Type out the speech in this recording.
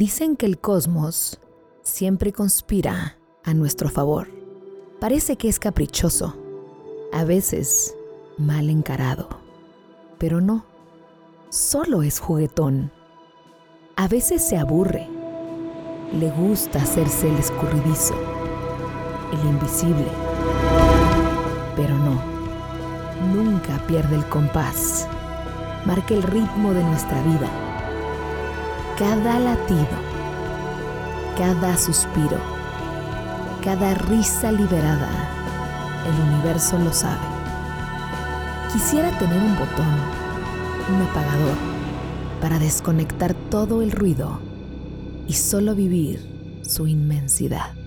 Dicen que el cosmos siempre conspira a nuestro favor. Parece que es caprichoso, a veces mal encarado, pero no, solo es juguetón. A veces se aburre, le gusta hacerse el escurridizo, el invisible, pero no, nunca pierde el compás, marca el ritmo de nuestra vida cada latido, cada suspiro, cada risa liberada, el universo lo sabe. Quisiera tener un botón, un apagador, para desconectar todo el ruido y solo vivir su inmensidad.